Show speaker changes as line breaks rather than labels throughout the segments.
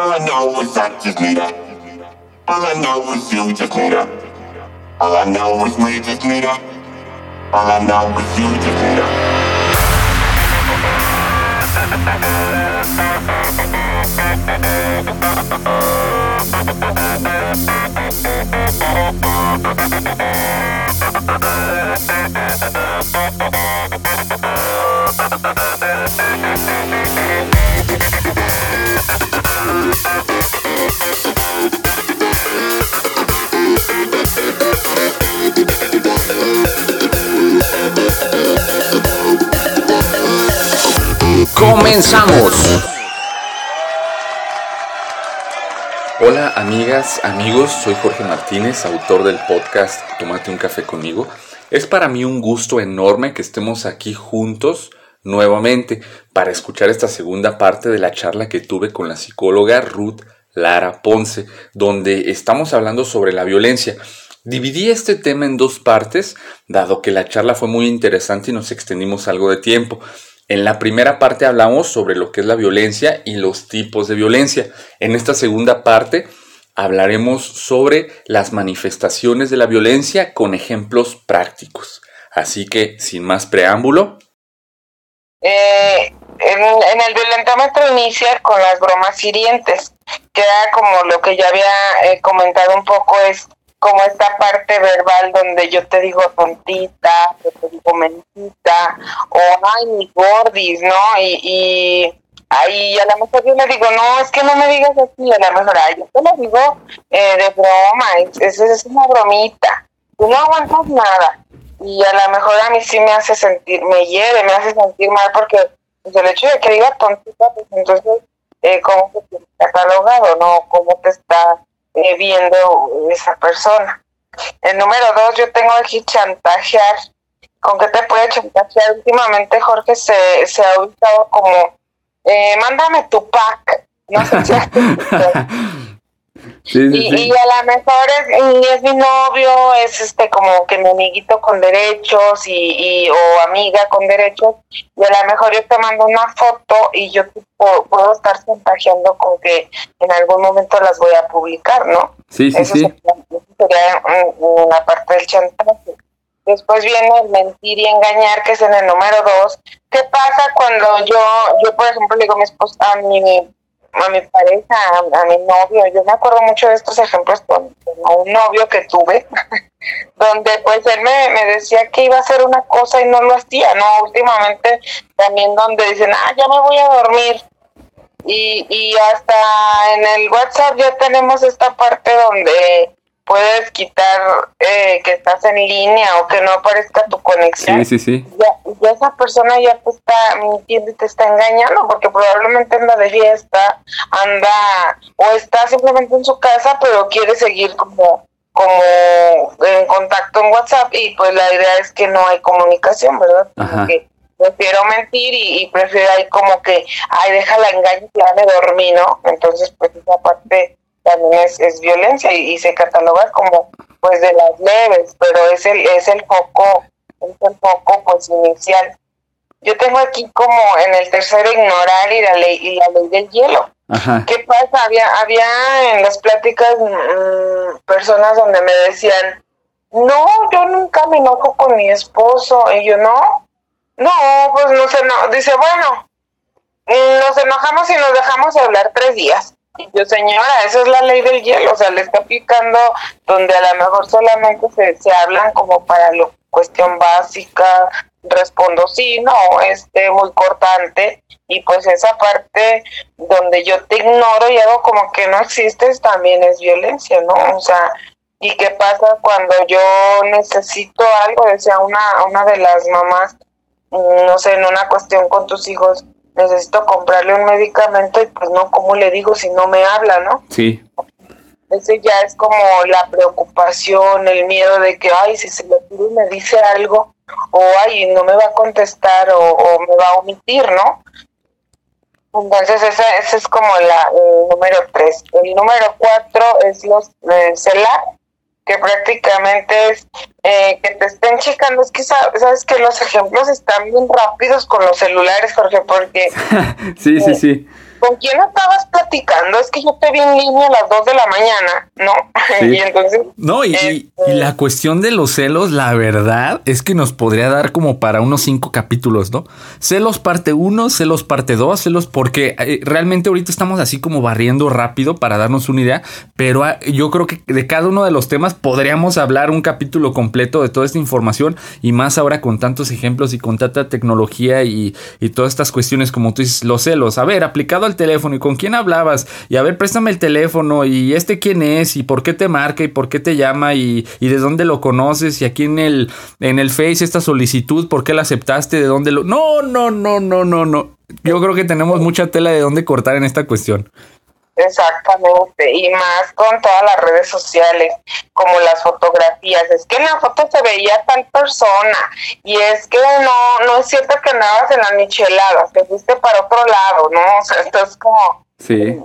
All I know is I just need her. All I know is you just need her. All I know is we just need. All I know is you just need.
¡Comenzamos! Hola amigas, amigos, soy Jorge Martínez, autor del podcast Tómate un café conmigo. Es para mí un gusto enorme que estemos aquí juntos nuevamente para escuchar esta segunda parte de la charla que tuve con la psicóloga Ruth Lara Ponce, donde estamos hablando sobre la violencia. Dividí este tema en dos partes, dado que la charla fue muy interesante y nos extendimos algo de tiempo. En la primera parte hablamos sobre lo que es la violencia y los tipos de violencia. En esta segunda parte hablaremos sobre las manifestaciones de la violencia con ejemplos prácticos. Así que, sin más preámbulo.
Eh, en, en, el violentómetro inicia con las bromas hirientes, que era como lo que ya había eh, comentado un poco, es como esta parte verbal donde yo te digo tontita, yo te digo mentita, o ay, mi gordis, ¿no? Y, y ahí a lo mejor yo le digo, no, es que no me digas así, a lo mejor ay, yo te lo digo eh, de broma, es, es, es una bromita, tú no aguantas nada. Y a lo mejor a mí sí me hace sentir, me hiere, me hace sentir mal porque pues, el hecho de que diga tontita, pues entonces, eh, ¿cómo te está catalogado, no? ¿Cómo te está eh, viendo esa persona. El número dos, yo tengo aquí chantajear. ¿Con qué te puede chantajear? Últimamente Jorge se, se ha ubicado como, eh, mándame tu pack. No sé si
Sí, sí,
y,
sí.
y, a lo mejor es, es, mi novio, es este como que mi amiguito con derechos y, y, o amiga con derechos, y a lo mejor yo te mando una foto y yo puedo, puedo estar chantajeando con que en algún momento las voy a publicar, ¿no?
Sí, sí,
Eso
sí.
sería una parte del chantaje. Después viene el mentir y engañar, que es en el número dos. ¿Qué pasa cuando yo, yo por ejemplo, le digo a mi esposa, a mi a mi pareja, a, mi novio. Yo me acuerdo mucho de estos ejemplos con, con un novio que tuve, donde pues él me, me, decía que iba a hacer una cosa y no lo hacía, ¿no? Últimamente también donde dicen, ah, ya me voy a dormir. Y, y hasta en el WhatsApp ya tenemos esta parte donde puedes quitar eh, que estás en línea o que no aparezca tu conexión.
Sí, sí, sí.
Ya, ya esa persona ya te está mintiendo y te está engañando porque probablemente anda de fiesta, anda o está simplemente en su casa pero quiere seguir como como en contacto en WhatsApp y pues la idea es que no hay comunicación, ¿verdad? Porque prefiero mentir y, y, prefiero ahí como que, ay, déjala engaño y ya me dormí, ¿no? Entonces pues esa parte también es, es violencia y, y, se cataloga como pues de las leves, pero es el, es el foco, es el foco pues inicial. Yo tengo aquí como en el tercero ignorar y la ley, y la ley del hielo.
Ajá.
¿Qué pasa? Había, había en las pláticas mmm, personas donde me decían, no, yo nunca me enojo con mi esposo. Y yo, no, no, pues no sé, no. Dice, bueno, nos enojamos y nos dejamos de hablar tres días. Yo, señora, esa es la ley del hielo, o sea, le está aplicando donde a lo mejor solamente se, se hablan como para la cuestión básica, respondo sí, no, este, muy cortante, y pues esa parte donde yo te ignoro y hago como que no existes también es violencia, ¿no? O sea, ¿y qué pasa cuando yo necesito algo? Decía una, una de las mamás, no sé, en una cuestión con tus hijos, necesito comprarle un medicamento y pues no, ¿cómo le digo si no me habla, no?
Sí.
Ese ya es como la preocupación, el miedo de que, ay, si se lo pido y me dice algo, o ay, no me va a contestar o, o me va a omitir, ¿no? Entonces ese, ese es como la, el número tres. El número cuatro es los eh, celar, que prácticamente es eh, que te estén checando. Es que sabes que los ejemplos están bien rápidos con los celulares, Jorge, porque...
sí, sí, sí.
¿con quién estabas platicando? Es que yo te vi en línea a las 2 de la mañana, ¿no? y entonces...
No, y, y,
este,
la cuestión de los celos, la verdad, es que nos podría dar como para unos cinco capítulos, ¿no? Celos parte 1, celos parte 2, celos porque eh, realmente ahorita estamos así como barriendo rápido para darnos una idea, pero ah, yo creo que de cada uno de los temas podríamos hablar un capítulo completo de toda esta información y más ahora con tantos ejemplos y con tanta tecnología y, y todas estas cuestiones como tú dices, los celos. A ver, aplicado al teléfono y con quién hablabas y a ver, préstame el teléfono y este quién es y por qué te marca y por qué te llama y, y de dónde lo conoces y aquí en el, en el Face esta solicitud, por qué la aceptaste, de dónde lo... No, no, no, no, no, no. Yo creo que tenemos mucha tela de dónde cortar en esta cuestión.
Exactamente, y más con todas las redes sociales, como las fotografías. Es que en la foto se veía tal persona, y es que no, no es cierto que andabas en las micheladas, te fuiste para otro lado, ¿no? O sea, esto es como.
Sí.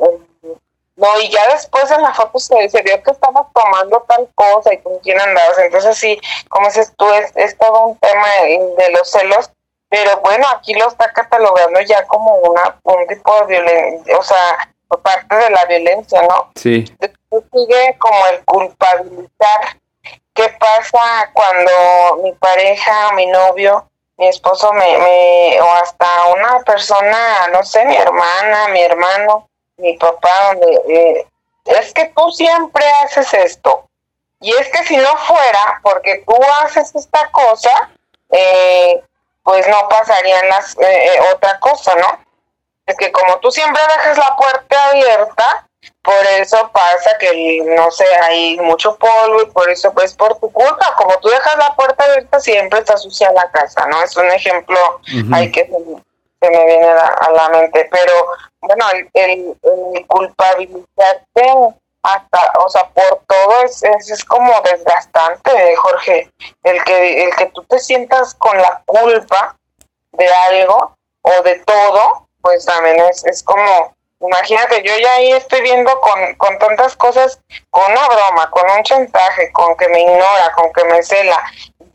No, y ya después en la foto se, se vio que estabas tomando tal cosa y con quién andabas. Entonces, sí, como dices tú, es, es todo un tema de los celos pero bueno, aquí lo está catalogando ya como una un tipo de violencia, o sea, parte de la violencia, ¿no?
Sí.
Después sigue como el culpabilizar. ¿Qué pasa cuando mi pareja, mi novio, mi esposo me, me o hasta una persona, no sé, mi hermana, mi hermano, mi papá, donde eh, es que tú siempre haces esto. Y es que si no fuera porque tú haces esta cosa, eh, pues no pasarían las eh, eh, otra cosa, ¿no? Es que como tú siempre dejas la puerta abierta, por eso pasa que, no sé, hay mucho polvo y por eso, pues por tu culpa, como tú dejas la puerta abierta, siempre está sucia la casa, ¿no? Es un ejemplo hay que se, me viene a, a, la mente, pero bueno, el, el, el culpabilizarte hasta, o sea, por todo es, es, es, como desgastante, Jorge, el que, el que tú te sientas con la culpa de algo o de todo, pues también es, es como, imagínate, yo ya ahí estoy viendo con, con tantas cosas, con una broma, con un chantaje, con que me ignora, con que me cela,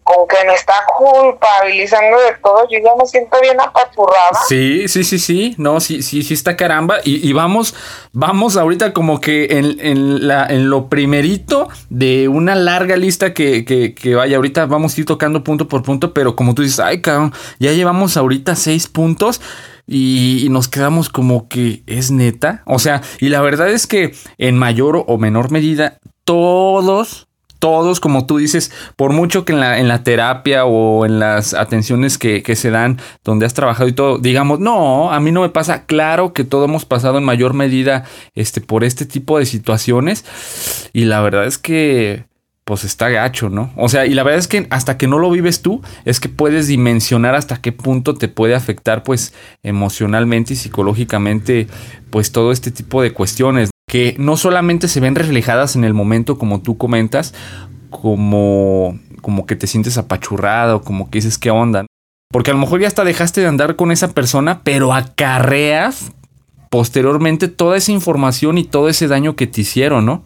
con que me está culpabilizando de todo, yo ya me siento bien apachurrada.
Sí, sí, sí, sí, no, sí, sí, sí está caramba. Y, y vamos, vamos ahorita como que en, en, la, en lo primerito de una larga lista que, que, vaya, ahorita vamos a ir tocando punto por punto, pero como tú dices, ay, cabrón, ya llevamos ahorita seis puntos. Y, nos quedamos como que es neta. O sea, y la verdad es que en mayor o menor medida, todos, todos, como tú dices, por mucho que en la, en la terapia o en las atenciones que, se dan donde has trabajado y todo, digamos, no, a mí no me pasa, claro que todo hemos pasado en mayor medida este, por este tipo de situaciones y la verdad es que pues está gacho, ¿no? O sea, y la verdad es que hasta que no lo vives tú, es que puedes dimensionar hasta qué punto te puede afectar, pues, emocionalmente y psicológicamente, pues, todo este tipo de cuestiones que no solamente se ven reflejadas en el momento, como tú comentas, como, como que te sientes apachurrado, como que dices, ¿qué onda? Porque a lo mejor ya hasta dejaste de andar con esa persona, pero acarreas posteriormente toda esa información y todo ese daño que te hicieron, ¿no?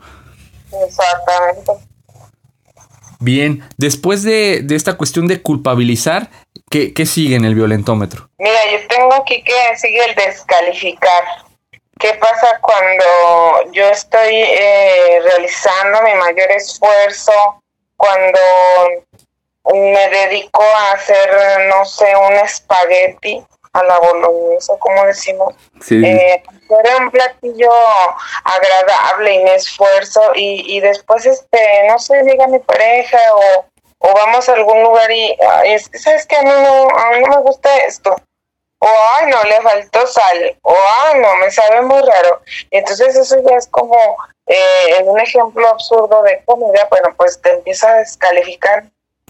Exactamente.
Bien, después de, de, esta cuestión de culpabilizar, ¿qué, ¿qué, sigue en el violentómetro?
Mira, yo tengo aquí que sigue el descalificar. ¿Qué pasa cuando yo estoy eh, realizando mi mayor esfuerzo? Cuando me dedico a hacer, no sé, un espagueti a la bolognesa, como decimos.
Sí.
Eh, hacer un platillo agradable y me esfuerzo y, y después, este, no sé, llega mi pareja o, o vamos a algún lugar y, es ¿sabes que A mí no, a mí no me gusta esto. O, ay, no, le faltó sal. O, ay, no, me sabe muy raro. Entonces eso ya es como eh, un ejemplo absurdo de comida, bueno, pues te empieza a descalificar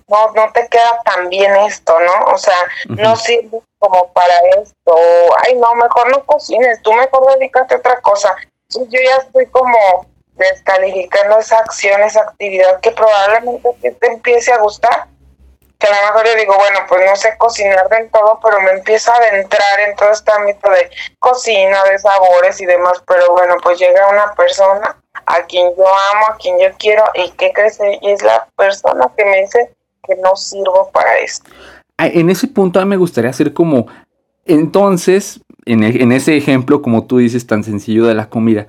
no, no te queda tan bien esto, ¿no? O sea, uh -huh. no sirve como para esto, ay, no, mejor no cocines, tú mejor dedícate a otra cosa. Entonces yo ya estoy como descalificando esa acción, esa actividad que probablemente te empiece a gustar. Que a lo mejor yo digo, bueno, pues no sé cocinar del todo, pero me empiezo a adentrar en todo este ámbito de cocina, de sabores y demás, pero bueno, pues llega una persona a quien yo amo, a quien yo quiero, y ¿qué crees? Y es la persona que me dice que no sirvo para esto.
En ese punto a mí me gustaría hacer como, entonces, en, e, en ese ejemplo, como tú dices, tan sencillo de la comida,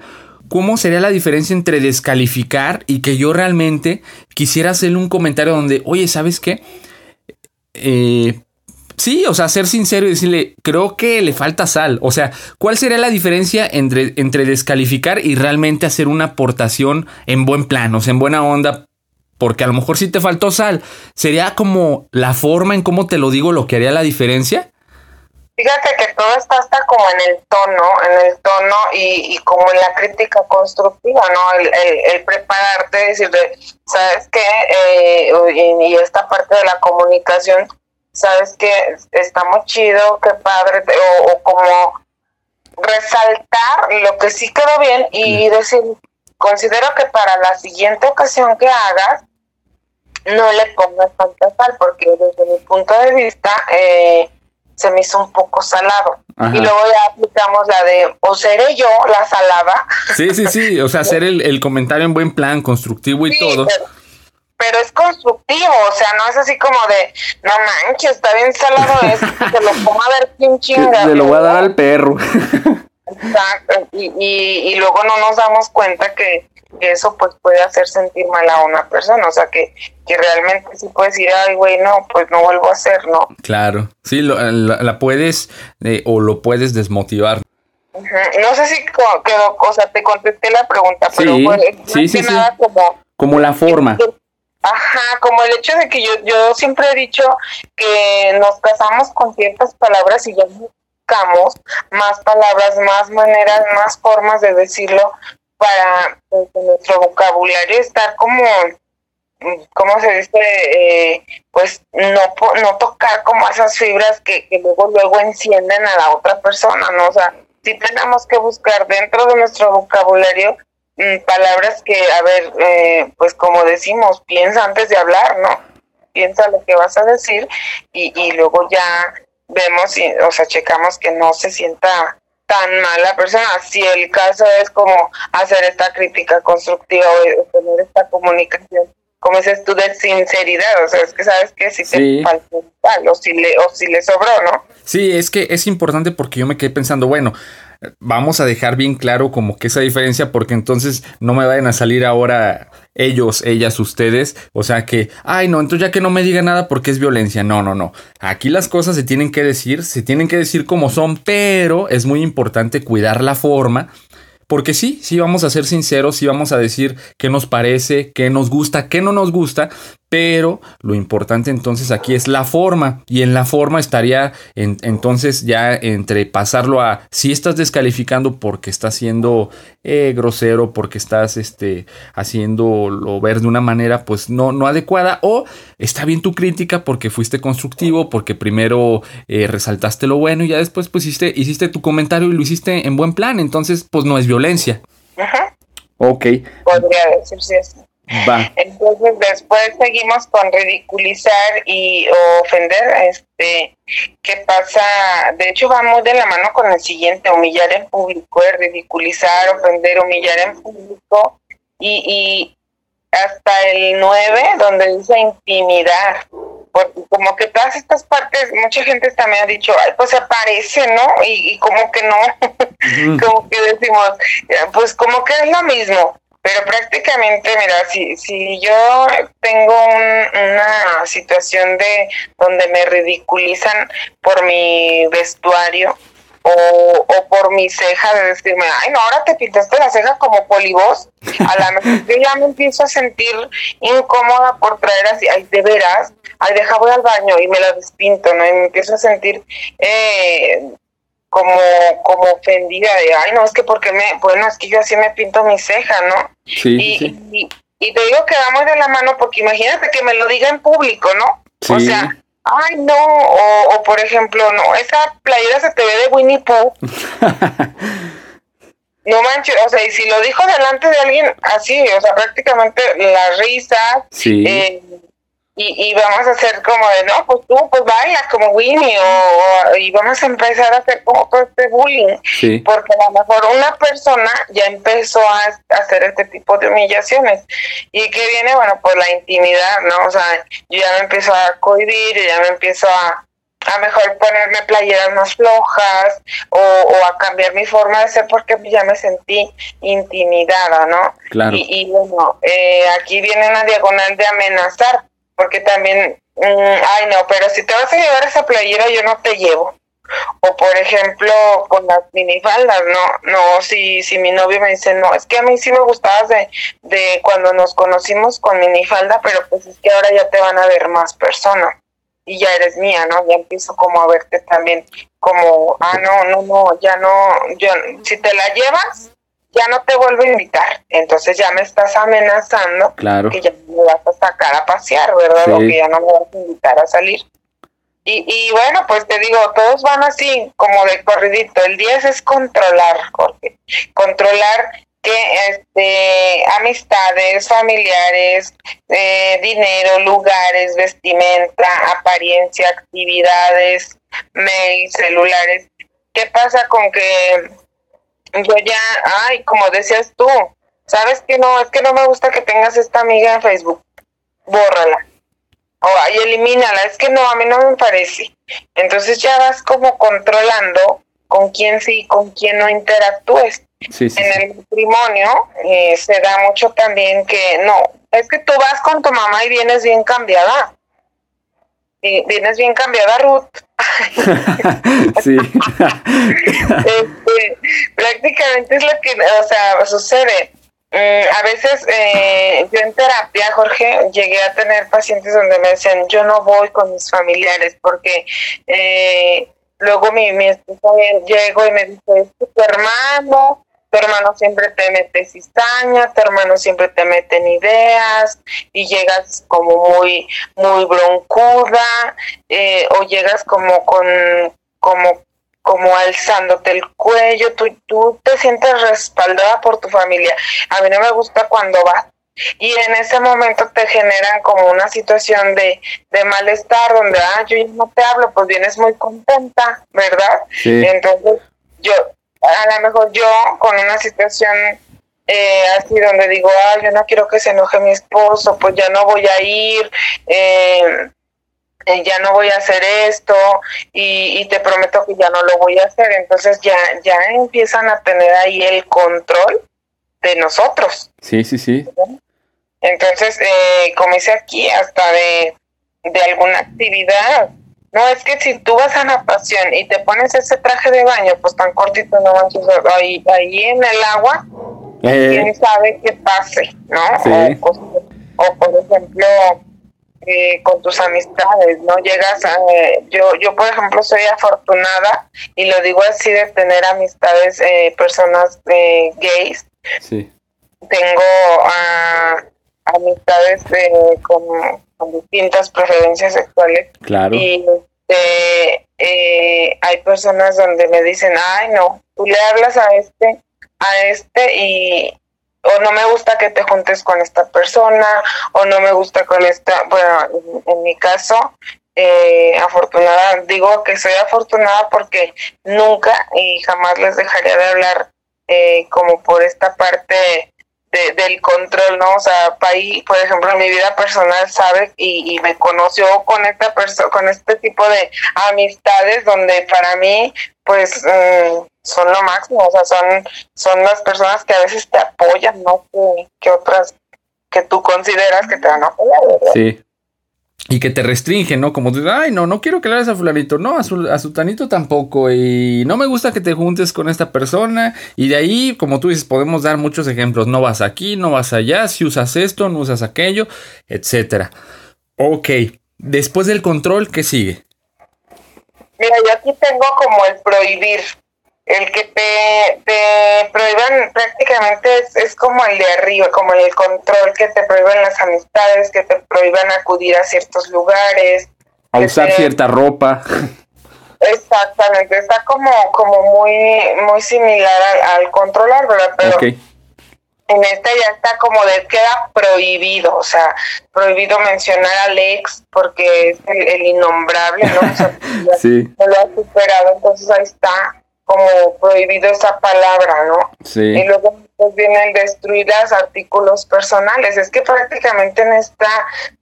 ¿cómo sería la diferencia entre descalificar y que yo realmente quisiera hacerle un comentario donde, oye, ¿sabes qué? Eh, sí, o sea, ser sincero y decirle, creo que le falta sal. O sea, ¿cuál sería la diferencia entre, entre descalificar y realmente hacer una aportación en buen plan, o en buena onda? Porque a lo mejor si te faltó sal, ¿sería como la forma en cómo te lo digo lo que haría la diferencia?
Fíjate que todo está hasta como en el tono, en el tono y, y como en la crítica constructiva, ¿no? El, el, prepararte, decirle, ¿sabes qué? Eh, y, y, esta parte de la comunicación, ¿sabes qué? Está muy chido, qué padre, o, o como resaltar lo que sí quedó bien y decir, considero que para la siguiente ocasión que hagas, no le pongas tanta sal, porque desde mi punto de vista, eh, se me hizo un poco salado. Y luego ya aplicamos la de, o seré yo la salada.
Sí, sí, sí, o sea, hacer el, el comentario en buen plan, constructivo y todo.
Pero, es constructivo, o sea, no es así como de, no manches, está bien salado esto, se lo pongo a ver quién chinga.
Se lo voy a dar al perro.
Exacto, y, y, y luego no nos damos cuenta que eso pues puede hacer sentir mal a una persona, o sea que, que realmente sí puedes decir, ay güey, no, pues no vuelvo a hacer, ¿no?
Claro, sí, lo, la, puedes eh, o lo puedes desmotivar.
No sé si quedó, o sea, te contesté la pregunta, pero
sí, sí, sí, como... Como la forma.
Ajá, como el hecho de que yo, yo siempre he dicho que nos casamos con ciertas palabras y ya buscamos más palabras, más maneras, más formas de decirlo, para pues, nuestro vocabulario estar como ¿cómo se dice? Eh, pues no, no tocar como esas fibras que, que, luego luego encienden a la otra persona, ¿no? O sea, sí tenemos que buscar dentro de nuestro vocabulario mm, palabras que, a ver, eh, pues como decimos, piensa antes de hablar, ¿no? Piensa lo que vas a decir y, y luego ya vemos, y, o sea, checamos que no se sienta tan mala persona. Si el caso es como hacer esta crítica constructiva o tener esta comunicación, como dices tú, de sinceridad, o sea, es que sabes que si te falta o si, le, o si le sobró, ¿no?
Sí, es que es importante porque yo me quedé pensando, bueno, vamos a dejar bien claro como que esa diferencia porque entonces no me vayan a salir ahora ellos, ellas, ustedes, o sea que, ay no, entonces ya que no me diga nada porque es violencia, no, no, no, aquí las cosas se tienen que decir, se tienen que decir como son, pero es muy importante cuidar la forma porque sí, sí vamos a ser sinceros, sí vamos a decir qué nos parece, qué nos gusta, qué no nos gusta, pero lo importante entonces aquí es la forma y en la forma estaría entonces ya entre pasarlo a si estás descalificando porque estás siendo eh, grosero, porque estás este, haciéndolo ver de una manera pues no, no adecuada o está bien tu crítica porque fuiste constructivo, porque primero eh, resaltaste lo bueno y ya después pues hiciste, hiciste tu comentario y lo hiciste en buen plan, entonces pues no es violencia.
Ajá.
Ok.
Podría decirse así.
Va.
Entonces después seguimos con ridiculizar y ofender, este, ¿qué pasa? De hecho vamos de la mano con el siguiente, humillar en público, eh, ridiculizar, ofender, humillar en público y, y hasta el 9 donde dice intimidar, porque como que todas estas partes, mucha gente también ha dicho, ay, pues aparece, ¿no? Y, y como que no, como que decimos, pues como que es lo mismo pero prácticamente, mira, si, si yo tengo una situación de donde me ridiculizan por mi vestuario o, o por mi ceja, de decirme, ay, no, ahora te pintaste la ceja como polibos, a la mejor yo ya me empiezo a sentir incómoda por traer así, ay, de veras, ay, deja voy al baño y me la despinto, ¿no? Y me empiezo a sentir eh, como, como ofendida de, ay, no, es que porque me, bueno, es que yo así me pinto mi ceja, ¿no?
Sí,
y,
sí.
y, y, te digo que vamos de la mano porque imagínate que me lo diga en público, ¿no?
Sí.
O sea, ay, no, o, o por ejemplo, no, esa playera se te ve de Winnie Pooh. no manches, o sea, y si lo dijo delante de alguien así, o sea, prácticamente la risa,
sí.
eh, y, y vamos a hacer como de, no, pues tú, pues bailas como Winnie, o, o, y vamos a empezar a hacer como todo este bullying,
sí.
porque a lo mejor una persona ya empezó a, hacer este tipo de humillaciones, y que viene, bueno, pues la intimidad, ¿no? O sea, yo ya me empiezo a cohibir, yo ya me empiezo a, a mejor ponerme playeras más flojas o, o, a cambiar mi forma de ser porque ya me sentí intimidada, ¿no?
Claro.
Y, y bueno, eh, aquí viene una diagonal de amenazar, porque también, mm, ay no, pero si te vas a llevar esa playera yo no te llevo. O por ejemplo, con las minifaldas, no, no, si, si mi novio me dice, no, es que a mí sí me gustabas de, de cuando nos conocimos con minifalda, pero pues es que ahora ya te van a ver más personas y ya eres mía, ¿no? Ya empiezo como a verte también como, ah, no, no, no, ya no, yo, si te la llevas, ya no te vuelvo a invitar. Entonces ya me estás amenazando
Claro.
que ya me vas a sacar a pasear, ¿verdad?
Sí.
O que ya no me vas a invitar a salir. Y, y bueno, pues te digo, todos van así, como de corridito. El 10 es controlar, Jorge. Controlar que este amistades, familiares, eh, dinero, lugares, vestimenta, apariencia, actividades, mail, celulares. ¿Qué pasa con que yo ya, ay, como decías tú, sabes que no, es que no me gusta que tengas esta amiga en Facebook, bórrala. O ay, elimínala, es que no, a mí no me parece. Entonces ya vas como controlando con quién sí y con quién no interactúes.
Sí, sí,
En
sí.
el matrimonio eh, se da mucho también que no, es que tú vas con tu mamá y vienes bien cambiada. Y vienes bien cambiada, Ruth.
sí.
Este, prácticamente es lo que, o sea, sucede. Mm, a veces eh, yo en terapia, Jorge, llegué a tener pacientes donde me decían, yo no voy con mis familiares porque eh, luego mi, mi esposa llego y me dice, es tu hermano, tu hermano siempre te mete cizaña, tu hermano siempre te mete en ideas y llegas como muy, muy broncuda eh, o llegas como con, como como alzándote el cuello, tú, tú te sientes respaldada por tu familia. A mí no me gusta cuando vas. Y en ese momento te generan como una situación de, de malestar, donde, ah, yo ya no te hablo, pues vienes muy contenta, ¿verdad?
Sí.
Entonces, yo, a lo mejor yo con una situación eh, así donde digo, ah, yo no quiero que se enoje mi esposo, pues ya no voy a ir, eh, eh, ya no voy a hacer esto y, y te prometo que ya no lo voy a hacer. Entonces ya, ya empiezan a tener ahí el control de nosotros.
Sí, sí, sí.
Entonces, eh, como aquí, hasta de, de alguna actividad. No, es que si tú vas a natación y te pones ese traje de baño, pues tan cortito, no manches, ahí, ahí en el agua,
Eh,
quién sabe qué pase, ¿no?
Sí.
O, por ejemplo, eh, con tus amistades, ¿no? Llegas a, eh, yo, yo por ejemplo soy afortunada y lo digo así de tener amistades, eh, personas eh, gays,
sí.
tengo ah, amistades eh, con, con distintas preferencias sexuales
Claro.
y este, eh, hay personas donde me dicen, ay no, tú le hablas a este, a este y o no me gusta que te juntes con esta persona o no me gusta con esta, bueno, en, en mi caso, eh, afortunada, digo que soy afortunada porque nunca y jamás les dejaría de hablar eh, como por esta parte de- del control, ¿no? O sea, Pai, por ejemplo, en mi vida personal sabe y, y me conoció con esta persona, con este tipo de amistades donde para mí, pues, mm, son lo máximo, o sea, son, son las personas que a veces te apoyan, ¿no? Que, otras que tú consideras que te van a apoyar.
Sí. Y que te restringen, ¿no? Como ay, no, no quiero que le hagas a fulanito, no, a su, a su tanito tampoco, y no me gusta que te juntes con esta persona, y de ahí, como tú dices, podemos dar muchos ejemplos, no vas aquí, no vas allá, si usas esto, no usas aquello, etcétera. Ok, después del control, ¿qué sigue?
Mira, yo aquí tengo como el prohibir. El que te, te prohíban prácticamente es, es como el de arriba, como el control, que te prohíban las amistades, que te prohíban acudir a ciertos lugares.
A usar
te-
cierta ropa.
Exactamente, está como, como muy, muy similar al, al controlar, ¿verdad? Pero en esta ya está como de queda prohibido, o sea, prohibido mencionar al ex porque es el, el innombrable, ¿no? O sea,
sí,
no lo ha superado, entonces ahí está como prohibido esa palabra, ¿no? Y
sí,
luego pues, viene el destruir los artículos personales. Es que prácticamente en esta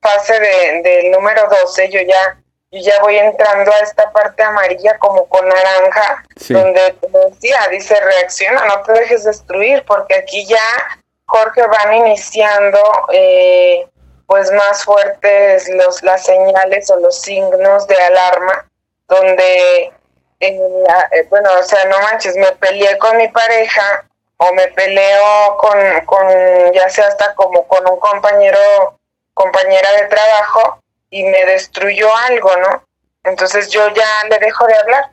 fase de, del número 12 yo ya y ya voy entrando a esta parte amarilla como con naranja, donde decía, dice, reacciona, no te dejes destruir, porque aquí ya Jorge van iniciando eh, pues más fuertes los, las señales o los signos de alarma, donde, eh, eh, bueno, o sea, no manches, me peleé con mi pareja o me peleo con, con ya sea hasta como con un compañero, compañera de trabajo, y me destruyó algo, ¿no? Entonces yo ya le dejo de hablar.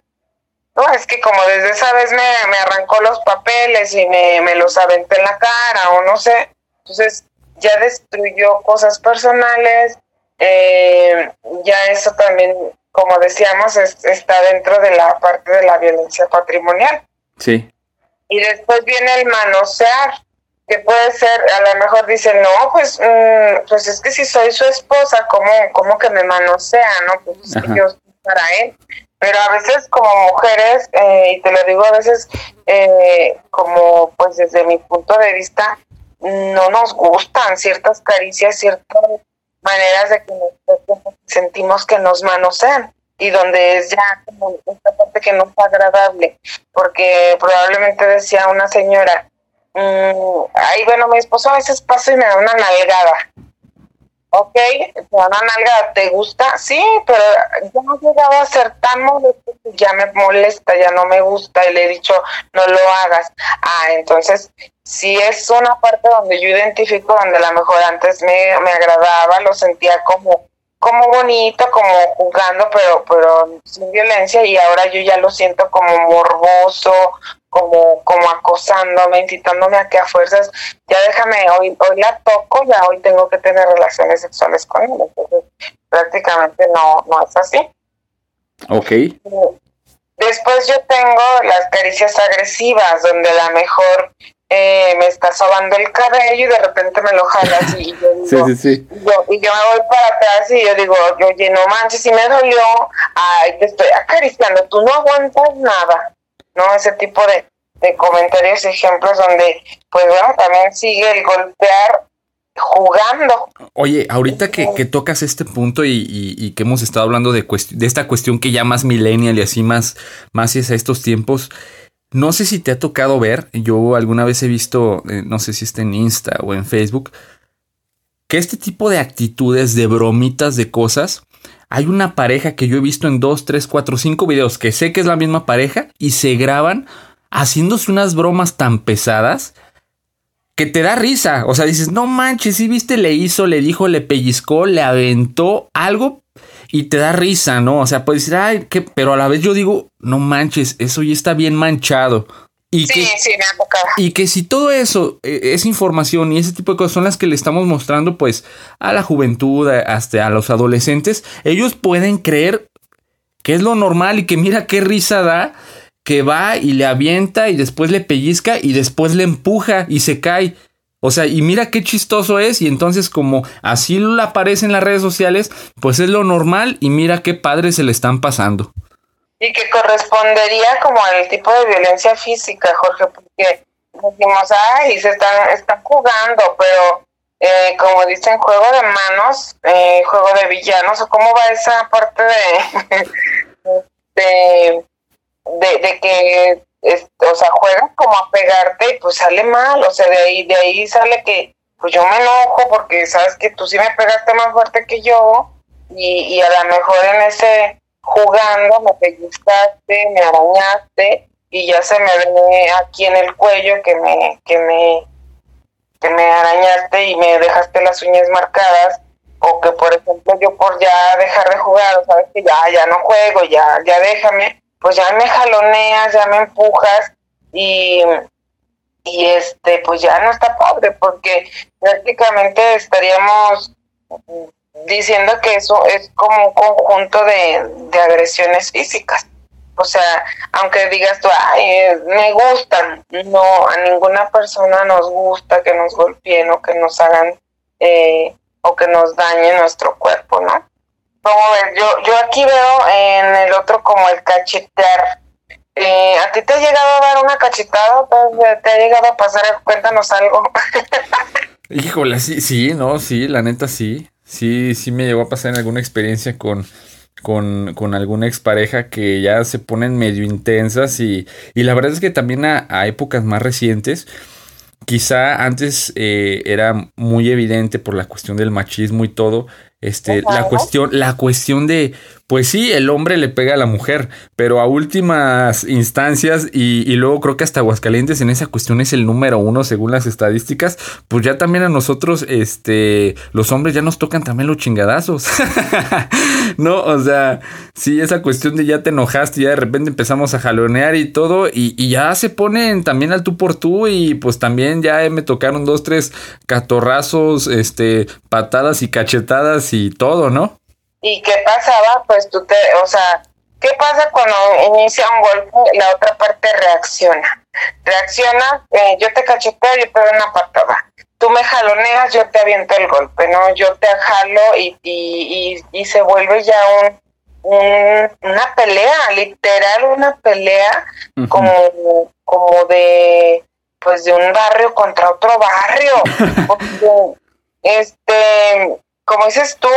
No, es que como desde esa vez me, me arrancó los papeles y me, me los aventé en la cara o no sé. Entonces ya destruyó cosas personales. Eh, ya eso también, como decíamos, está dentro de la parte de la violencia patrimonial.
Sí.
Y después viene el manosear que puede ser, a lo mejor dicen, no, pues, mm, pues es que si soy su esposa, ¿cómo, cómo que me manosea, no? Pues es que yo para él. Pero a veces como mujeres, eh, y te lo digo a veces eh, como pues desde mi punto de vista, no nos gustan ciertas caricias, ciertas maneras de que nos sentimos que nos manosean y donde es ya como esta parte que no es agradable, porque probablemente decía una señora, Mm, ay, bueno, mi esposo a veces pasa y me da una nalgada. Ok, me da una nalgada, ¿te gusta? Sí, pero ya no llegaba a ser tan molesto ya me molesta, ya no me gusta y le he dicho, no lo hagas. Ah, entonces, si es una parte donde yo identifico, donde a lo mejor antes me, me agradaba, lo sentía como como bonito, como jugando, pero pero sin violencia y ahora yo ya lo siento como morboso, como, como acosándome, incitándome a que a fuerzas, ya déjame, hoy, hoy la toco, ya hoy tengo que tener relaciones sexuales con él. Entonces, prácticamente no, no es así.
Ok.
Después yo tengo las caricias agresivas, donde a lo mejor eh, me está sobando el cabello y de repente me lo jalas y yo digo, sí, sí, sí. y yo me voy para atrás y yo digo, oye, no manches, si me dolió, ay, te estoy acariciando, tú no aguantas nada. ¿no? Ese tipo de, de comentarios, ejemplos donde, pues bueno, también sigue el golpear jugando.
Oye, ahorita que, que tocas este punto y, y, que hemos estado hablando de, de esta cuestión que ya más millennial y así más, más es a estos tiempos, no sé si te ha tocado ver, yo alguna vez he visto, eh, no sé si está en Insta o en Facebook, que este tipo de actitudes, de bromitas, de cosas, hay una pareja que yo he visto en 2, 3, 4, 5 videos que sé que es la misma pareja y se graban haciéndose unas bromas tan pesadas que te da risa. O sea, dices, no manches, si viste, le hizo, le dijo, le pellizcó, le aventó algo y te da risa, ¿no? O sea, puedes decir, ay, ¿qué? pero a la vez yo digo, no manches, eso ya está bien manchado. Y
sí,
que,
sí, me ha
Y que si todo eso, eh, esa información y ese tipo de cosas son las que le estamos mostrando, pues, a la juventud, hasta a los adolescentes, ellos pueden creer que es lo normal y que mira qué risa da, que va y le avienta y después le pellizca y después le empuja y se cae. O sea, y mira qué chistoso es y entonces como así lo aparece en las redes sociales, pues es lo normal y mira qué padre se le están pasando.
Y que correspondería como al tipo de violencia física, Jorge, porque decimos, ay, se están, están jugando, pero eh, como dicen, juego de manos, eh, juego de villanos, o cómo va esa parte de, de, de, que, o sea, juegan como a pegarte y pues sale mal, o sea, de ahí, de ahí sale que, pues yo me enojo porque sabes que tú sí me pegaste más fuerte que yo y, y a lo mejor en ese jugando, me pellizcaste, me arañaste y ya se me ve aquí en el cuello que me, que me, que me arañaste y me dejaste las uñas marcadas o que por ejemplo yo por ya dejar de jugar, sabes que ya, ya no juego, ya, ya déjame, pues ya me jaloneas, ya me empujas y, y este, pues ya no está padre porque prácticamente estaríamos diciendo que eso es como un conjunto de, agresiones físicas. O sea, aunque digas tú, ay, me gustan, no, a ninguna persona nos gusta que nos golpeen o que nos hagan eh, o que nos dañen nuestro cuerpo, ¿no? Como yo, yo aquí veo en el otro como el cachetear. Eh, ¿A ti te ha llegado a dar una cachetada? ¿Te ha llegado a pasar? Cuéntanos algo.
Híjole, sí, sí, no, sí, la neta sí. Sí, sí me llegó a pasar en alguna experiencia con, con, con alguna expareja que ya se ponen medio intensas y, y la verdad es que también a, a épocas más recientes, quizá antes eh, era muy evidente por la cuestión del machismo y todo, este, la cuestión, la cuestión de, pues sí, el hombre le pega a la mujer, pero a últimas instancias y, y, luego creo que hasta Aguascalientes en esa cuestión es el número uno según las estadísticas, pues ya también a nosotros, este, los hombres ya nos tocan también los chingadazos. no, o sea, sí, esa cuestión de ya te enojaste ya de repente empezamos a jalonear y todo y, ya se ponen también al tú por tú y pues también ya me tocaron dos, tres catorrazos, este, patadas y cachetadas y todo, ¿no?
¿Y qué pasaba? Pues tú te, o sea, ¿qué pasa cuando inicia un golpe? La otra parte reacciona. Reacciona, eh, yo te cacheteo, yo te doy una patada. Tú me jaloneas, yo te aviento el golpe, ¿no? Yo te jalo y, y, y, y se vuelve ya un, un, una pelea, literal una pelea uh -huh. como, como de, pues de un barrio contra otro barrio. este como dices tú,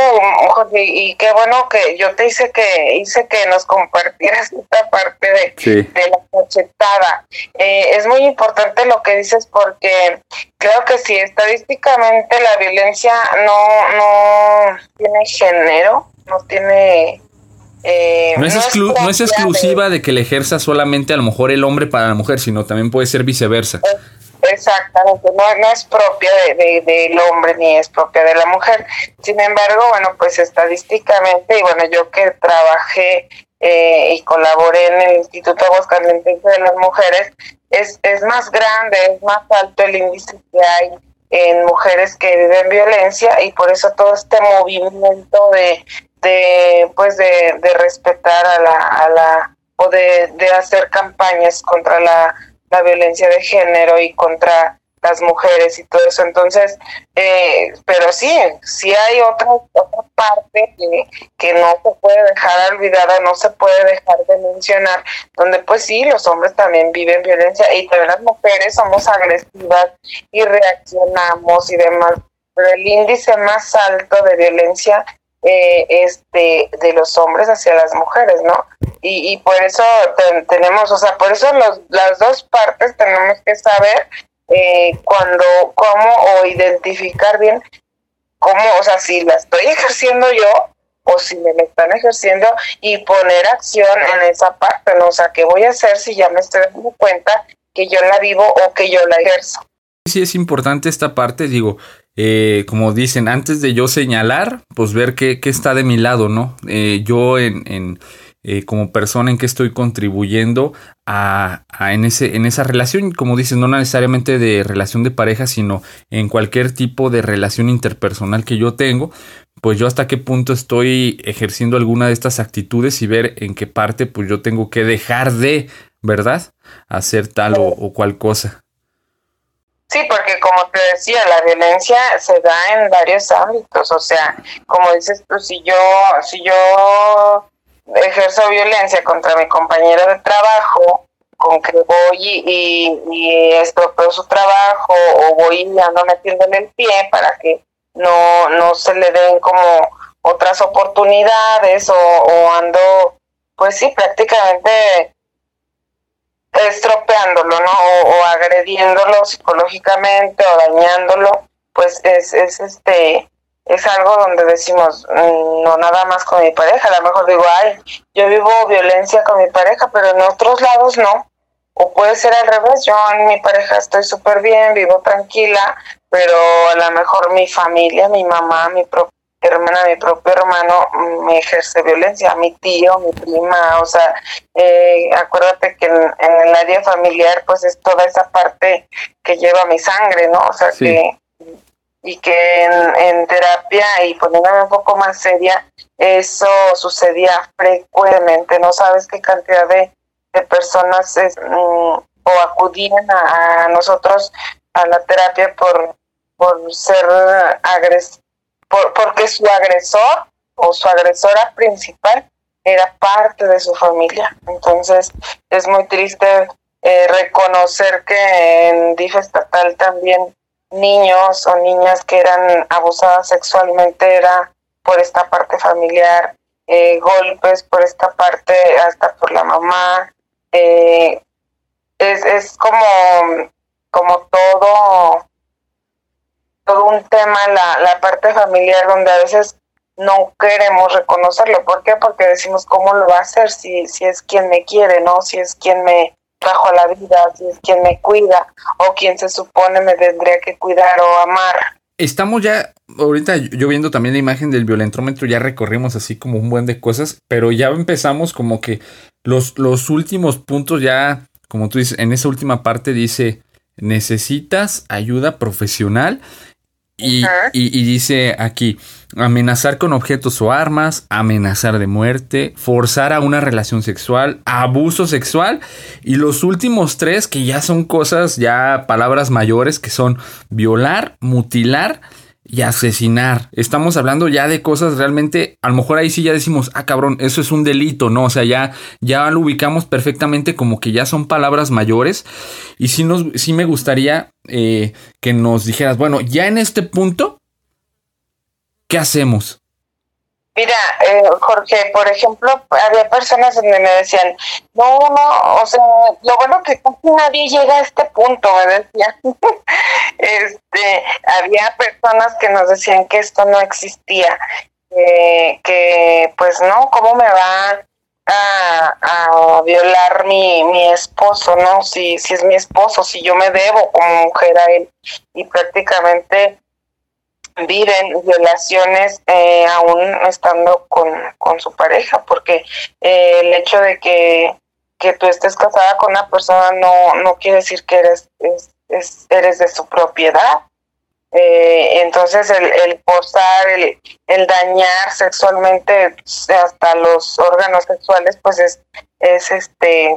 Jorge, y qué bueno que yo te hice que hice que nos compartieras esta parte de, sí. de la cachetada. Eh, es muy importante lo que dices porque creo que si estadísticamente la violencia no, no tiene género, no tiene...
Eh, no, es, exclu no es exclusiva de... de... que le ejerza solamente a lo mejor el hombre para la mujer, sino también puede ser viceversa.
Exactamente, no, no es propia de, de, del hombre ni es propia de la mujer. Sin embargo, bueno, pues estadísticamente, y bueno, yo que trabajé eh, y colaboré en el Instituto Aguascaliense de las Mujeres, es, es más grande, es más alto el índice que hay en mujeres que viven violencia y por eso todo este movimiento de, de pues de, de respetar a la, a la o de, de hacer campañas contra la la violencia de género y contra las mujeres y todo eso. Entonces, eh, pero sí, sí hay otra, otra parte que, no se puede dejar olvidada, no se puede dejar de mencionar, donde pues sí, los hombres también viven violencia y también las mujeres somos agresivas y reaccionamos y demás, pero el índice más alto de violencia eh, este de los hombres hacia las mujeres, ¿no? Y, y por eso te, tenemos, o sea, por eso los, las dos partes tenemos que saber eh, cuando, cómo o identificar bien cómo, o sea, si la estoy ejerciendo yo o si me la están ejerciendo y poner acción en esa parte, ¿no? O sea, ¿qué voy a hacer si ya me estoy dando cuenta que yo la vivo o que yo la ejerzo?
Sí, es importante esta parte, digo, eh, como dicen, antes de yo señalar, pues ver qué, qué está de mi lado, ¿no? Eh, yo en, en eh, como persona en que estoy contribuyendo a, en, ese, en esa relación, como dices, no necesariamente de relación de pareja, sino en cualquier tipo de relación interpersonal que yo tengo, pues yo hasta qué punto estoy ejerciendo alguna de estas actitudes y ver en qué parte pues yo tengo que dejar de, ¿verdad? Hacer tal o cual cosa.
Sí, porque como te decía, la violencia se da en varios ámbitos, o sea, como dices tú, si yo, si yo ejerzo violencia contra mi compañero de trabajo, con que voy y, y, y estropeo su trabajo o voy y ando metiéndole el pie para que no, no se le den como otras oportunidades o, o ando, pues sí, prácticamente estropeándolo, ¿no? O, agrediéndolo psicológicamente o dañándolo, pues es, es este es algo donde decimos mm, no nada más con mi pareja, a lo mejor digo, ay, yo vivo violencia con mi pareja, pero en otros lados no. O puede ser al revés, yo en mi pareja estoy súper bien, vivo tranquila, pero a lo mejor mi familia, mi mamá, mi propia hermana, mi propio hermano me ejerce violencia, mi tío, mi prima, o sea, eh, acuérdate que en, en, el área familiar pues es toda esa parte que lleva mi sangre, ¿no? O sea, sí. que y que en, en, terapia y poniéndome un poco más seria, eso sucedía frecuentemente, no sabes qué cantidad de, de personas es, mm, o acudían a, a, nosotros a la terapia por, por ser agres por, porque su agresor o su agresora principal era parte de su familia. Entonces es muy triste eh, reconocer que en DIF estatal también niños o niñas que eran abusadas sexualmente era por esta parte familiar eh, golpes por esta parte, hasta por la mamá. Eh, es, es como, como todo, todo un tema la, la parte familiar donde a veces no queremos reconocerlo. ¿Por qué? Porque decimos, ¿cómo lo va a hacer si, si es quien me quiere, no? Si es quien me trajo a la vida, si es quien me cuida o quien se supone me tendría que cuidar o amar.
Estamos ya, ahorita yo viendo también la imagen del violentómetro, ya recorrimos así como un buen de cosas, pero ya empezamos como que los, los últimos puntos ya, como tú dices, en esa última parte dice, necesitas ayuda profesional y, y, dice aquí, amenazar con objetos o armas, amenazar de muerte, forzar a una relación sexual, abuso sexual y los últimos tres que ya son cosas, ya palabras mayores que son violar, mutilar y asesinar. Estamos hablando ya de cosas realmente, a lo mejor ahí sí ya decimos, ah cabrón, eso es un delito, ¿no? O sea, ya, ya lo ubicamos perfectamente como que ya son palabras mayores. Y sí, nos, sí me gustaría eh, que nos dijeras, bueno, ya en este punto, ¿qué hacemos?
Mira, eh, Jorge, por ejemplo, había personas donde me decían, no, no, o sea, lo bueno que casi nadie llega a este punto, me decían. este, había personas que nos decían que esto no existía, que pues no, ¿cómo me va a, a violar mi, mi esposo, no? Si, si es mi esposo, si yo me debo como mujer a él. Y prácticamente viven violaciones eh, aún estando con, con, su pareja, porque eh, el hecho de que, que, tú estés casada con una persona no, no quiere decir que eres, es, eres de su propiedad. Eh, entonces el, el forzar, el, el dañar sexualmente hasta los órganos sexuales, pues es, es este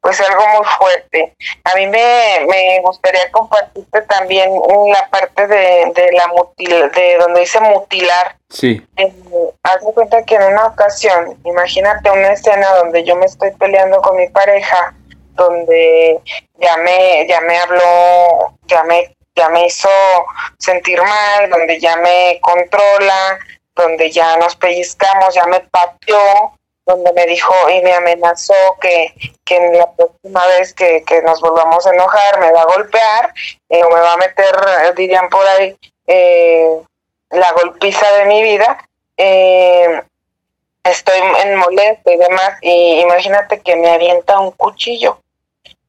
pues algo muy fuerte. A mí me, me gustaría compartirte también una parte de, de la mutil, de donde dice mutilar.
Sí.
Eh, haz de cuenta que en una ocasión, imagínate una escena donde yo me estoy peleando con mi pareja, donde ya me, ya me habló, ya me, ya me hizo sentir mal, donde ya me controla, donde ya nos pellizcamos, ya me pateó, donde me dijo y me amenazó que, que la próxima vez que, nos volvamos a enojar me va a golpear eh, o me va a meter, eh, dirían por ahí, eh, la golpiza de mi vida. estoy en molesto y demás, y imagínate que me avienta un cuchillo.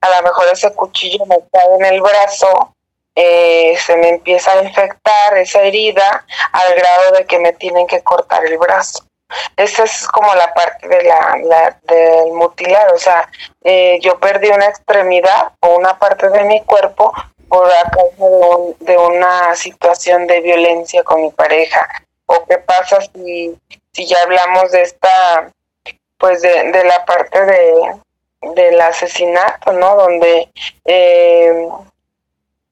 A lo mejor ese cuchillo me cae en el brazo, se me empieza a infectar esa herida al grado de que me tienen que cortar el brazo. Esa es como la parte de la, del mutilar, o sea, eh, yo perdí una extremidad o una parte de mi cuerpo por causa de, de una situación de violencia con mi pareja. ¿O qué pasa si, si ya hablamos de esta, pues de, de la parte de del asesinato, ¿no? Donde eh,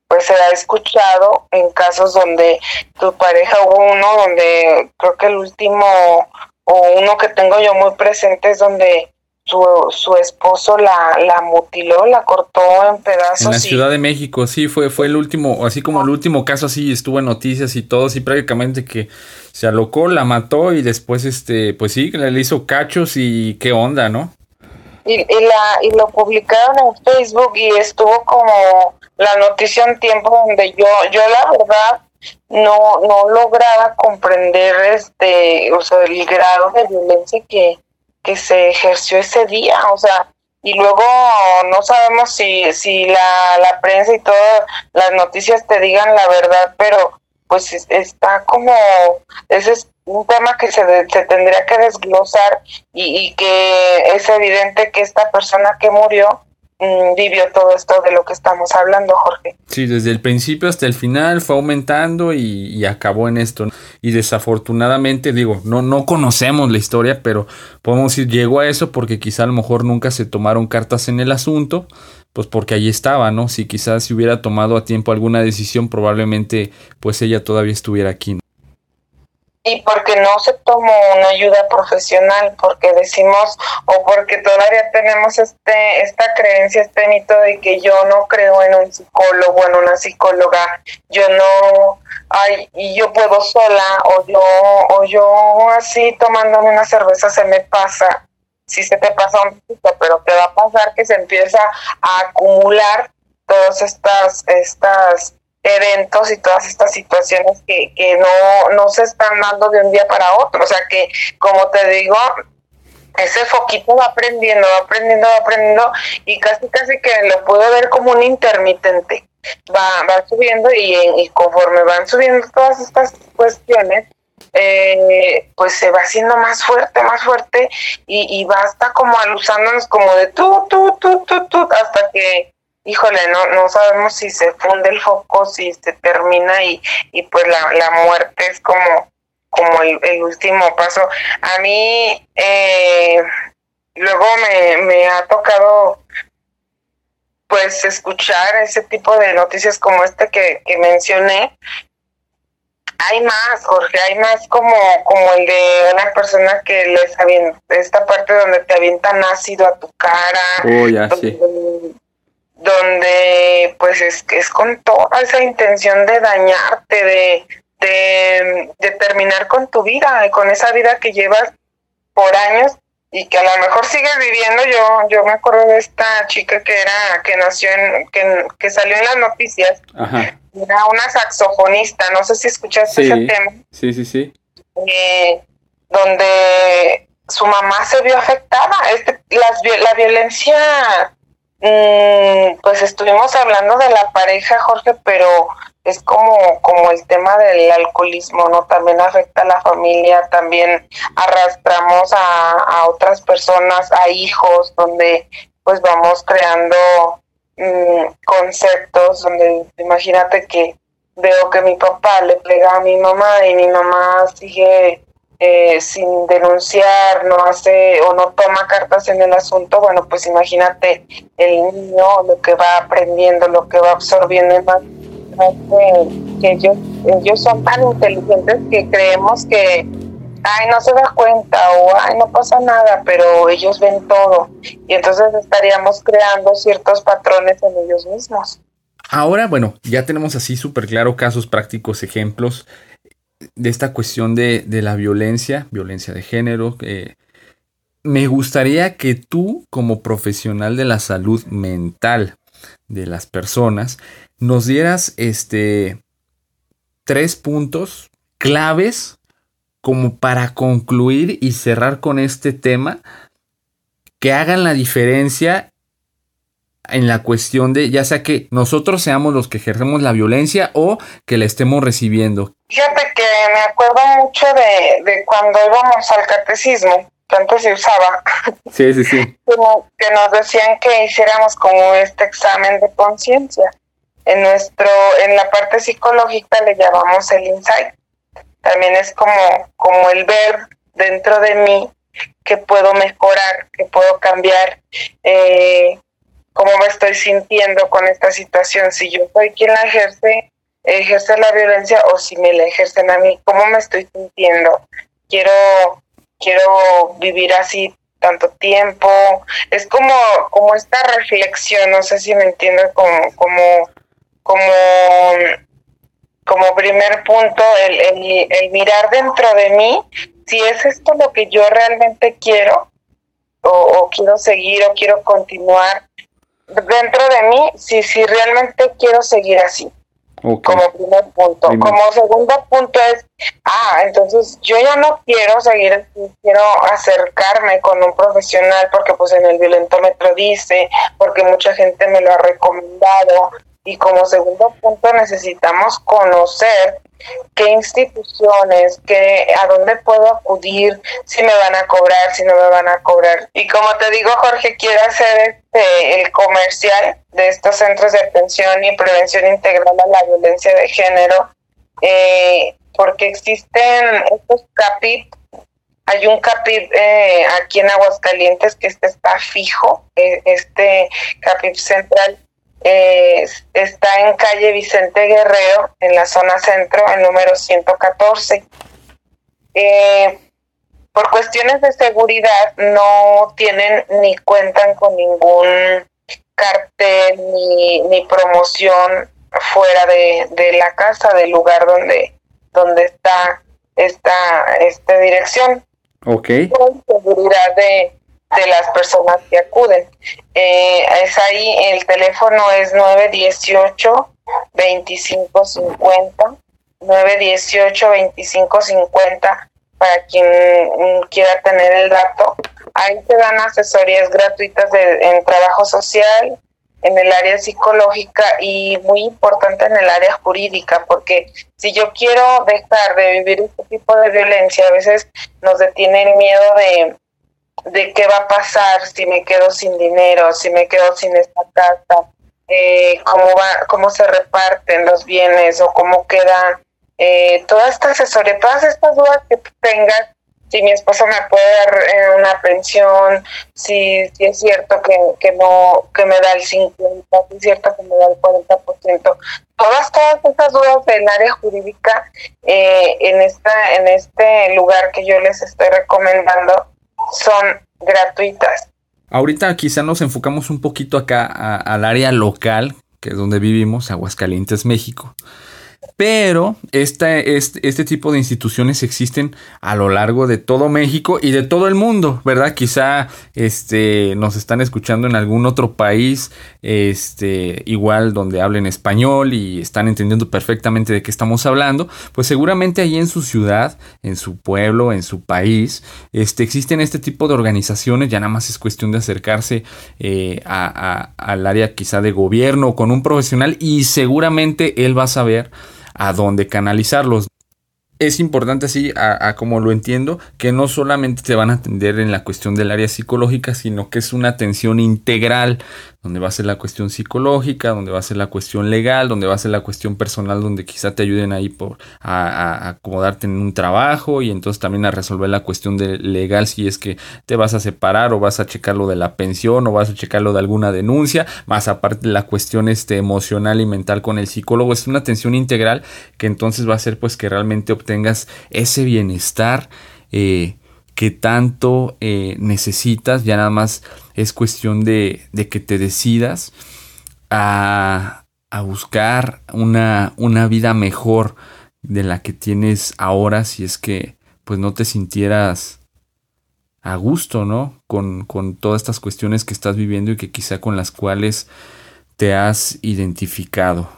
pues se ha escuchado en casos donde tu pareja hubo uno donde creo que el último o uno que tengo yo muy presente es donde su, su esposo la, la mutiló, la cortó en pedazos.
En la Ciudad de México, sí, fue, fue el último, así como el último caso así estuvo en noticias y todo, sí, prácticamente que se alocó, la mató y después, este, pues sí, le hizo cachos y qué onda, ¿no?
Y, y, la, y lo publicaron en Facebook y estuvo como la noticia en tiempo donde yo, yo la verdad, no, no lograba comprender este, o sea, el grado de violencia que, que se ejerció ese día, o sea, y luego no sabemos si, si la, la prensa y todas las noticias te digan la verdad, pero pues está como, ese es un tema que se, se tendría que desglosar y, y que es evidente que esta persona que murió Mm, vivió todo esto de lo que estamos hablando, Jorge.
Sí, desde el principio hasta el final fue aumentando y, acabó en esto. Y desafortunadamente, digo, no, no conocemos la historia, pero podemos decir, llegó a eso porque quizá a lo mejor nunca se tomaron cartas en el asunto, pues porque allí estaba, ¿no? Si quizás se hubiera tomado a tiempo alguna decisión, probablemente pues ella todavía estuviera aquí
y porque no se tomó una ayuda profesional, porque decimos o porque todavía tenemos este esta creencia, este mito de que yo no creo en un psicólogo, en una psicóloga, yo no ay, y yo puedo sola, o yo, o yo así tomándome una cerveza se me pasa, sí se te pasa un poquito, pero te va a pasar que se empieza a acumular todas estas, estas eventos y todas estas situaciones que, que no, no se están dando de un día para otro. O sea que, como te digo, ese foquito va aprendiendo, va aprendiendo, va aprendiendo y casi casi que lo puedo ver como un intermitente. Va, va subiendo y, y conforme van subiendo todas estas cuestiones, eh, pues se va haciendo más fuerte, más fuerte y, y basta como alusándonos como de tú, tú, tú, tú, tú, hasta que, híjole, no, no sabemos si se funde el foco, si se termina y, y pues la, la muerte es como, como el, el último paso. A mí eh, luego me, me ha tocado pues escuchar ese tipo de noticias como este que, que mencioné hay más, Jorge, hay más como, como el de una persona que les avienta, esta parte donde te avientan ácido a tu cara.
Oh, ya,
donde,
sí.
Donde, pues es, es con toda esa intención de dañarte, de, de, de terminar con tu vida, con esa vida que llevas por años y que a lo mejor sigues viviendo. Yo yo me acuerdo de esta chica que era que nació en que, que salió en las noticias.
Ajá.
Era una saxofonista, no sé si escuchaste
Sí,
ese tema,
sí, sí, sí.
eh, donde su mamá se vio afectada. Este, las, vi- la violencia, mm, pues estuvimos hablando de la pareja, Jorge, pero es como, como el tema del alcoholismo, ¿no? También afecta a la familia, también arrastramos a, a otras personas, a hijos, donde pues vamos creando mm, conceptos, donde imagínate que veo que mi papá le pega a mi mamá y mi mamá sigue eh, sin denunciar, no hace o no toma cartas en el asunto, bueno, pues imagínate el niño lo que va aprendiendo, lo que va absorbiendo más, que ellos, ellos son tan inteligentes que creemos que ay no se da cuenta o ay no pasa nada, pero ellos ven todo y entonces estaríamos creando ciertos patrones en ellos mismos.
Ahora, bueno, ya tenemos así súper claro casos prácticos, ejemplos de esta cuestión de, de la violencia, violencia de género. me gustaría que tú, como profesional de la salud mental de las personas, nos dieras este tres puntos claves como para concluir y cerrar con este tema que hagan la diferencia en la cuestión de ya sea que nosotros seamos los que ejercemos la violencia o que la estemos recibiendo.
Fíjate que me acuerdo mucho de, de cuando íbamos al catecismo, que antes se usaba,
Sí, sí, sí.
como que nos decían que hiciéramos como este examen de conciencia. En nuestro, en la parte psicológica le llamamos el insight. También es como, como el ver dentro de mí que puedo mejorar, que puedo cambiar, eh, cómo me estoy sintiendo con esta situación, si yo soy quien la ejerce, ejerce la violencia o si me la ejercen a mí, cómo me estoy sintiendo. Quiero, quiero vivir así tanto tiempo. Es como, como esta reflexión, no sé si me entiendes, como, como, como, como primer punto, el, el, mirar dentro de mí, si es esto lo que yo realmente quiero, o quiero seguir, o quiero continuar dentro de mí, si, si realmente quiero seguir así como primer punto.
Primer.
Como segundo punto es, ah, entonces yo ya no quiero seguir, así, quiero acercarme con un profesional porque pues en el violentómetro dice, porque mucha gente me lo ha recomendado. Y como segundo punto necesitamos conocer qué instituciones, qué, a dónde puedo acudir, si me van a cobrar, si no me van a cobrar. Y como te digo, Jorge, quiero hacer este, el comercial de estos centros de atención y prevención integral a la violencia de género, eh, porque existen estos CAPIP. Hay un CAPIP eh, aquí en Aguascalientes que este está fijo, eh, este CAPIP central eh, está en calle Vicente Guerrero, en la zona centro, el número 114. Eh, por cuestiones de seguridad no tienen ni cuentan con ningún cartel ni, ni promoción fuera de, de la casa, del lugar donde, donde está esta, esta dirección.
Ok.
Con seguridad de, de las personas que acuden. Eh, es ahí, el teléfono es 918 2550 918 2550 para quien mm, quiera tener el dato. Ahí te dan asesorías gratuitas de, en trabajo social, en el área psicológica y muy importante en el área jurídica, porque si yo quiero dejar de vivir este tipo de violencia, a veces nos detiene el miedo de, de qué va a pasar si me quedo sin dinero, si me quedo sin esta casa, eh, cómo va, cómo se reparten los bienes o cómo queda eh, toda esta asesoría, todas estas dudas que tengas, si mi esposo me puede dar eh, una pensión, si, si es cierto que, que no que me da el 50, si es cierto que me da el 40%, todas todas estas dudas del área jurídica eh, en esta en este lugar que yo les estoy recomendando son gratuitas.
Ahorita quizá nos enfocamos un poquito acá al área local, que es donde vivimos, Aguascalientes, México. Pero este, este, tipo de instituciones existen a lo largo de todo México y de todo el mundo, ¿verdad? Quizá este, nos están escuchando en algún otro país, este, igual donde hablen español y están entendiendo perfectamente de qué estamos hablando, pues seguramente ahí en su ciudad, en su pueblo, en su país, este, existen este tipo de organizaciones, ya nada más es cuestión de acercarse eh, al área quizá de gobierno con un profesional y seguramente él va a saber a dónde canalizarlos. Es importante así, a, como lo entiendo, que no solamente te van a atender en la cuestión del área psicológica, sino que es una atención integral donde va a ser la cuestión psicológica, donde va a ser la cuestión legal, donde va a ser la cuestión personal, donde quizá te ayuden ahí por a, acomodarte en un trabajo y entonces también a resolver la cuestión de legal si es que te vas a separar o vas a checar lo de la pensión o vas a checar lo de alguna denuncia, más aparte la cuestión este, emocional y mental con el psicólogo, es una atención integral que entonces va a hacer pues que realmente obtengas ese bienestar eh, que tanto eh, necesitas, ya nada más es cuestión de, que te decidas a, buscar una, una, vida mejor de la que tienes ahora si es que pues no te sintieras a gusto, ¿no? Con, con todas estas cuestiones que estás viviendo y que quizá con las cuales te has identificado.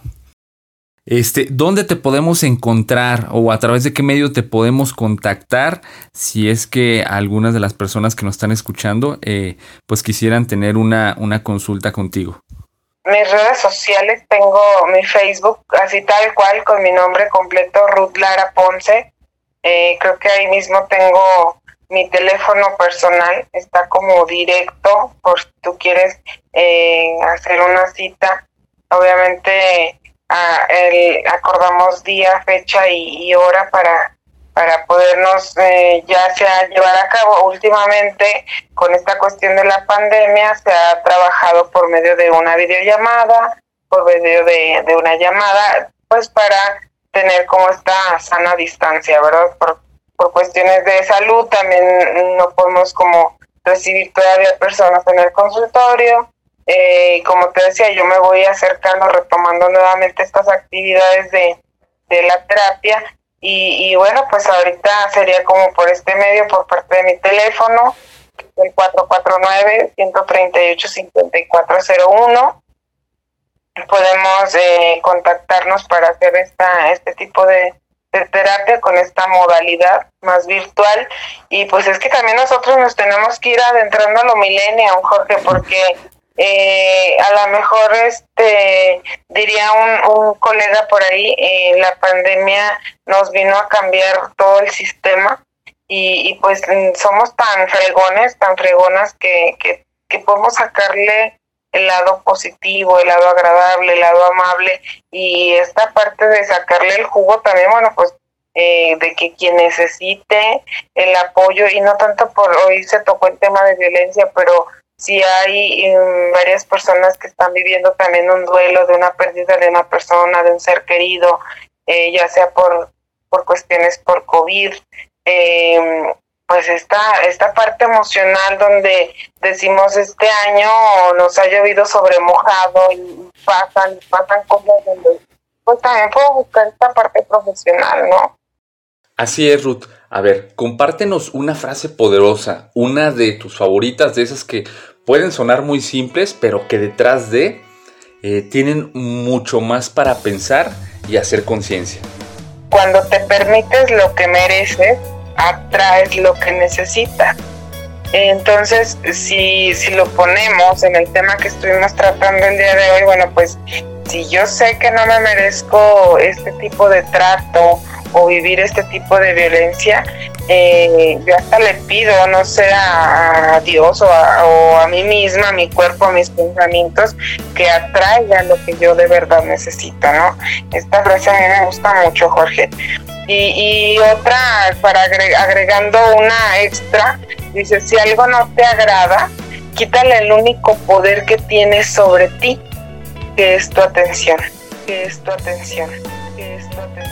Este, ¿dónde te podemos encontrar o a través de qué medio te podemos contactar si es que algunas de las personas que nos están escuchando eh, pues quisieran tener una, una consulta contigo?
Mis redes sociales tengo mi Facebook, así tal cual, con mi nombre completo, Ruth Lara Ponce. Eh, creo que ahí mismo tengo mi teléfono personal, está como directo por si tú quieres eh, hacer una cita. Obviamente el, acordamos día, fecha y, hora para, para podernos eh, ya sea llevar a cabo. Últimamente, con esta cuestión de la pandemia, se ha trabajado por medio de una videollamada, por medio de, de una llamada, pues para tener como esta sana distancia, ¿verdad? Por, por cuestiones de salud también no podemos como recibir todavía personas en el consultorio eh, como te decía, yo me voy acercando, retomando nuevamente estas actividades de, de la terapia y, bueno, pues ahorita sería como por este medio, por parte de mi teléfono, el 449-138-5401. Podemos eh, contactarnos para hacer esta, este tipo de, de terapia con esta modalidad más virtual y pues es que también nosotros nos tenemos que ir adentrando a lo millennial, Jorge, porque eh, a lo mejor este diría un, colega por ahí eh, la pandemia nos vino a cambiar todo el sistema y, y pues somos tan fregones tan fregonas que, que, que podemos sacarle el lado positivo, el lado agradable, el lado amable y esta parte de sacarle el jugo también, bueno, pues eh, de que quien necesite el apoyo y no tanto por hoy se tocó el tema de violencia, pero si hay em, varias personas que están viviendo también un duelo de una pérdida de una persona, de un ser querido, eh, ya sea por, por cuestiones por COVID, eh, pues esta, esta parte emocional donde decimos este año nos ha llovido sobre mojado y pasan, pasan cosas donde pues también puedo buscar esta parte profesional, ¿no?
Así es, Ruth. A ver, compártenos una frase poderosa, una de tus favoritas, de esas que pueden sonar muy simples, pero que detrás de eh, tienen mucho más para pensar y hacer conciencia.
Cuando te permites lo que mereces, atraes lo que necesitas. Entonces, si, si lo ponemos en el tema que estuvimos tratando el día de hoy, bueno, pues si yo sé que no me merezco este tipo de trato o vivir este tipo de violencia, eh, yo hasta le pido, no sé, a, Dios o a, o a, mí misma, mi cuerpo, mis pensamientos, que atraiga lo que yo de verdad necesito, ¿no? Esta frase a mí me gusta mucho, Jorge. Y, otra, para agregando una extra, dice, si algo no te agrada, quítale el único poder que tienes sobre ti, que es tu atención, que es tu atención, que es tu atención.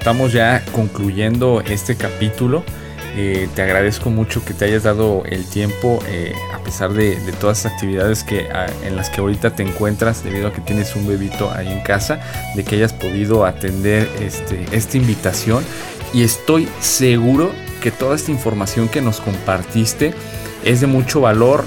Estamos ya concluyendo este capítulo. Eh, te agradezco mucho que te hayas dado el tiempo, eh, a pesar de, todas las actividades que, ah, en las que ahorita te encuentras, debido a que tienes un bebito ahí en casa, de que hayas podido atender este, esta invitación. Y estoy seguro que toda esta información que nos compartiste es de mucho valor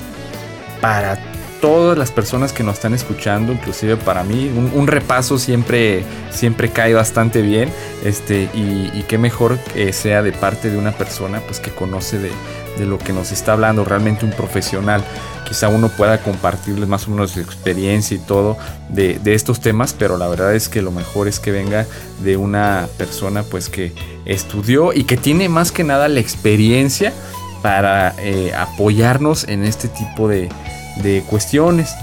para todas las personas que nos están escuchando, inclusive para mí, un, repaso siempre, siempre cae bastante bien, este, y, qué mejor que sea de parte de una persona pues, que conoce de, lo que nos está hablando, realmente un profesional. Quizá uno pueda compartirles más o menos su experiencia y todo de, estos temas, pero la verdad es que lo mejor es que venga de una persona pues que estudió y que tiene más que nada la experiencia para eh, apoyarnos en este tipo de, de cuestiones.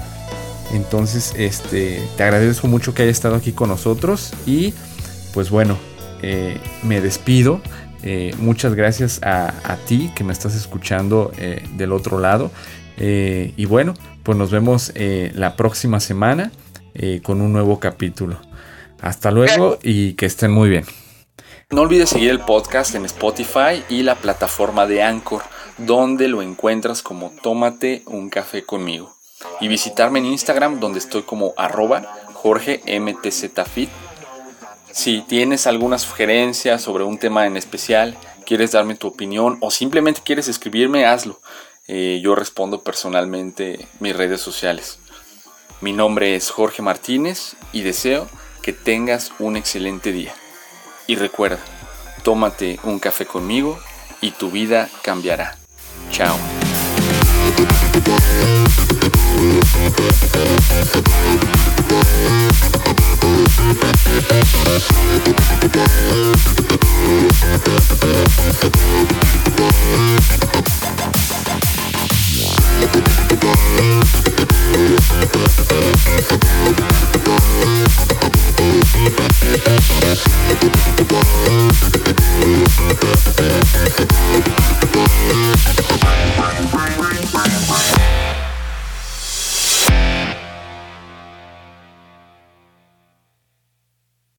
Entonces, este, te agradezco mucho que hayas estado aquí con nosotros y pues bueno, eh, me despido. Eh, muchas gracias a, ti que me estás escuchando eh, del otro lado. y bueno, pues nos vemos la próxima semana con un nuevo capítulo. Hasta luego y que estén muy bien. No olvides seguir el podcast en Spotify y la plataforma de Anchor donde lo encuentras como Tómate un café conmigo. Y visitarme en Instagram donde estoy como arroba Jorge MTZFit. Si tienes alguna sugerencia sobre un tema en especial, quieres darme tu opinión o simplemente quieres escribirme, hazlo. Eh, yo respondo personalmente mis redes sociales. Mi nombre es Jorge Martínez y deseo que tengas un excelente día. Y recuerda, tómate un café conmigo y tu vida cambiará. Ciao. Bye.